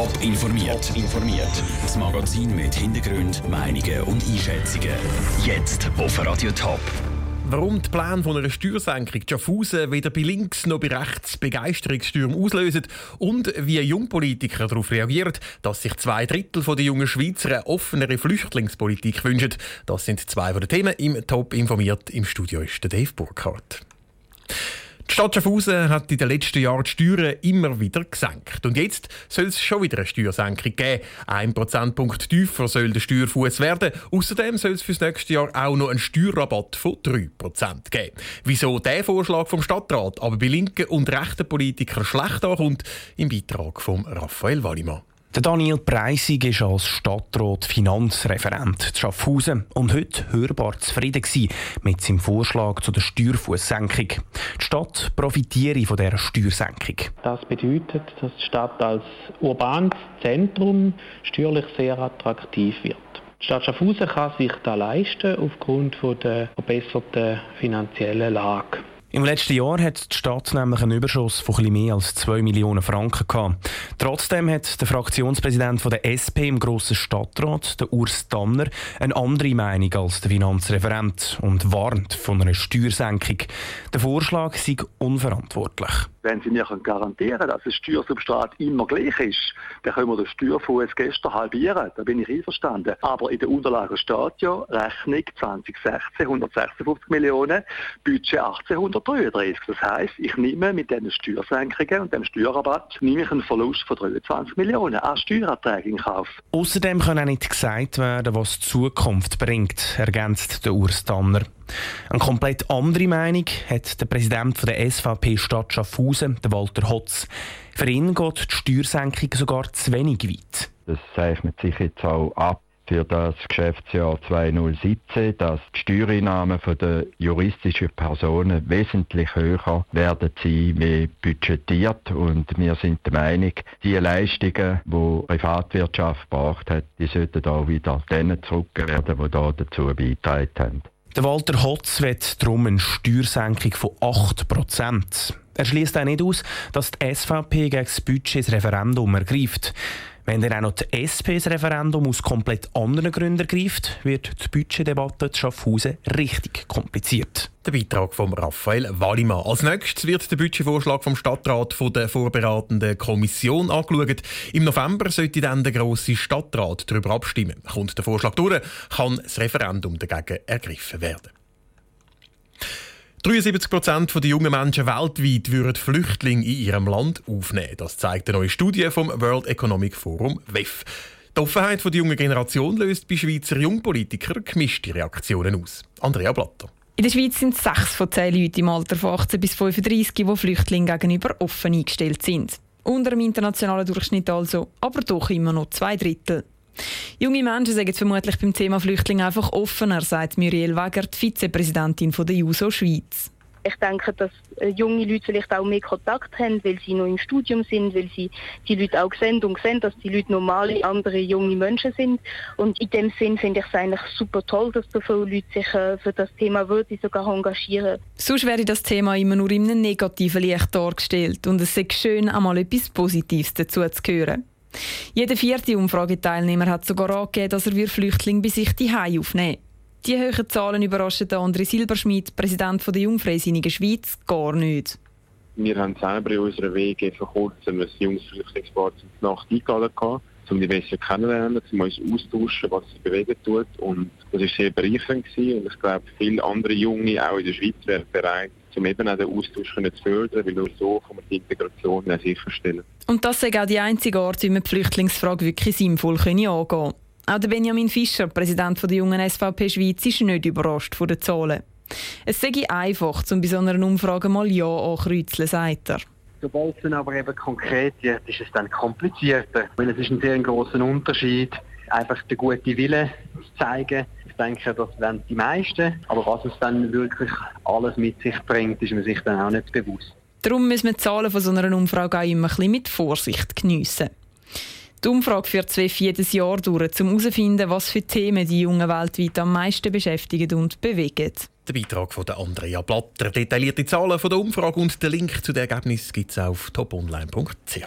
Top informiert. informiert. Das Magazin mit Hintergrund, Meinungen und Einschätzungen. Jetzt auf Radio Top. Warum die Pläne von einer Steuersenkung Schaffhausen weder bei links noch bei rechts Begeisterungsstürme auslösen und wie Jungpolitiker darauf reagieren, dass sich zwei Drittel der jungen Schweizer eine offenere Flüchtlingspolitik wünschen, das sind zwei von den Themen im Top informiert. Im Studio ist der Dave Burkhardt. Die Stadt Schaffhausen hat in den letzten Jahren die Steuern immer wieder gesenkt. Und jetzt soll es schon wieder eine Steuersenkung geben. Ein Prozentpunkt tiefer soll der Steuerfuß werden. Außerdem soll es für das nächste Jahr auch noch einen Steuerrabatt von 3% geben. Wieso der Vorschlag vom Stadtrat aber bei linken und rechten Politikern schlecht ankommt, im Beitrag von Raphael Wallimann. Der Daniel Preissig ist als Stadtrat Finanzreferent zu Schaffhausen und heute hörbar zufrieden mit seinem Vorschlag zu der Steuerfußsenkung. Die Stadt profitiere von dieser Steuersenkung. Das bedeutet, dass die Stadt als urbanes Zentrum steuerlich sehr attraktiv wird. Die Stadt Schaffhausen kann sich das leisten aufgrund der verbesserten finanziellen Lage. Im letzten Jahr hat die Stadt nämlich einen Überschuss von etwas mehr als 2 Millionen Franken gehabt. Trotzdem hat der Fraktionspräsident der SP im Grossen Stadtrat, der Urs Tanner, eine andere Meinung als der Finanzreferent und warnt von einer Steuersenkung. Der Vorschlag sei unverantwortlich. Wenn Sie mir garantieren können, dass das Steuersubstrat immer gleich ist, dann können wir den Steuerfuß gestern halbieren. Da bin ich einverstanden. Aber in den Unterlagen steht ja Rechnung 2016 156 Millionen, Budget 1833. Das heisst, ich nehme mit diesen Steuersenkungen und dem Steuerrabatt nehme ich einen Verlust von 23 Millionen an Steuererträgen in Kauf. Außerdem kann auch nicht gesagt werden, was die Zukunft bringt, ergänzt der Urs Tanner. Eine komplett andere Meinung hat der Präsident der SVP Stadt Schaffhausen, Walter Hotz. Für ihn geht die Steuersenkung sogar zu wenig weit. Das zeichnet sich jetzt auch ab für das Geschäftsjahr 2017, dass die Steuereinnahmen der juristischen Personen wesentlich höher werden sein wie budgetiert. Und wir sind der Meinung, die Leistungen, die die Privatwirtschaft gebracht hat, die sollten auch wieder denen zurückgegeben werden, die da dazu beigetragen haben. Der Walter Hotz wird darum eine Steuersenkung von 8%. Er schließt auch nicht aus, dass die SVP gegen das Budget das Referendum ergreift. Wenn dann auch noch die SP das Referendum aus komplett anderen Gründen ergreift, wird die Budgetdebatte zu Schaffhausen richtig kompliziert. Der Beitrag von Raphael Wallimann. Als nächstes wird der Budgetvorschlag vom Stadtrat von der vorbereitenden Kommission angeschaut. Im November sollte dann der grosse Stadtrat darüber abstimmen. Kommt der Vorschlag durch, kann das Referendum dagegen ergriffen werden. 73 Prozent der jungen Menschen weltweit würden Flüchtlinge in ihrem Land aufnehmen. Das zeigt eine neue Studie vom World Economic Forum WEF. Die Offenheit der jungen Generation löst bei Schweizer Jungpolitikern gemischte Reaktionen aus. Andrea Blatter. In der Schweiz sind sechs von zehn Leute im Alter von 18 bis 35, die Flüchtlingen gegenüber offen eingestellt sind. Unter dem internationalen Durchschnitt also, aber doch immer noch zwei Drittel. Junge Menschen sagen vermutlich beim Thema Flüchtlinge einfach offener, sagt Muriel Weger, die Vizepräsidentin der JUSO Schweiz. Ich denke, dass äh, junge Leute vielleicht auch mehr Kontakt haben, weil sie noch im Studium sind, weil sie die Leute auch sehen und sehen, dass die Leute normale, andere junge Menschen sind. Und in dem Sinn finde ich es eigentlich super toll, dass so viele Leute sich äh, für das Thema würde sogar engagieren. Sonst wäre das Thema immer nur in einem negativen Licht dargestellt und es ist schön, einmal etwas Positives dazu zu hören. Jeder vierte Umfrageteilnehmer hat sogar angegeben, dass er Flüchtlinge bei sich die aufnehmen Die hohen Zahlen überraschen André Silberschmidt, Präsident der Jungfreisinnigen Schweiz, gar nicht. Wir haben selber in unserer Wege vor kurzem ein junges Flüchtlingspaar zur Nacht eingeladen, um die besser kennenzulernen, um uns austauschen, was sie bewegen tut. Und das war sehr bereichernd. Und ich glaube, viele andere Junge, auch in der Schweiz, wären bereit, um eben auch den Austausch zu fördern, weil nur so kann man die Integration sicherstellen. Und das ist auch die einzige Art, wie man die Flüchtlingsfrage wirklich sinnvoll angehen können. Auch der Benjamin Fischer, Präsident der jungen SVP Schweiz, ist nicht überrascht von den Zahlen. Es sei einfach, um bei so einer Umfrage mal Ja ankreuzeln, sagt er. Sobald es dann aber eben konkret wird, ist es dann komplizierter. Weil es ist ein sehr großer Unterschied, einfach den guten Willen zu zeigen denke, das werden die meisten. Aber was es dann wirklich alles mit sich bringt, ist man sich dann auch nicht bewusst. Darum müssen wir die Zahlen von so einer Umfrage auch immer ein bisschen mit Vorsicht geniessen. Die Umfrage führt zwölf jedes Jahr durch, um herauszufinden, was für Themen die Jungen weltweit am meisten beschäftigen und bewegen. Der Beitrag von Andrea Blatter. Detaillierte Zahlen von der Umfrage und den Link zu den Ergebnissen gibt es auf toponline.ch.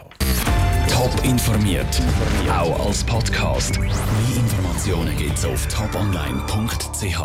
Top informiert, auch als Podcast. Mehr Informationen gibt's auf toponline.ch.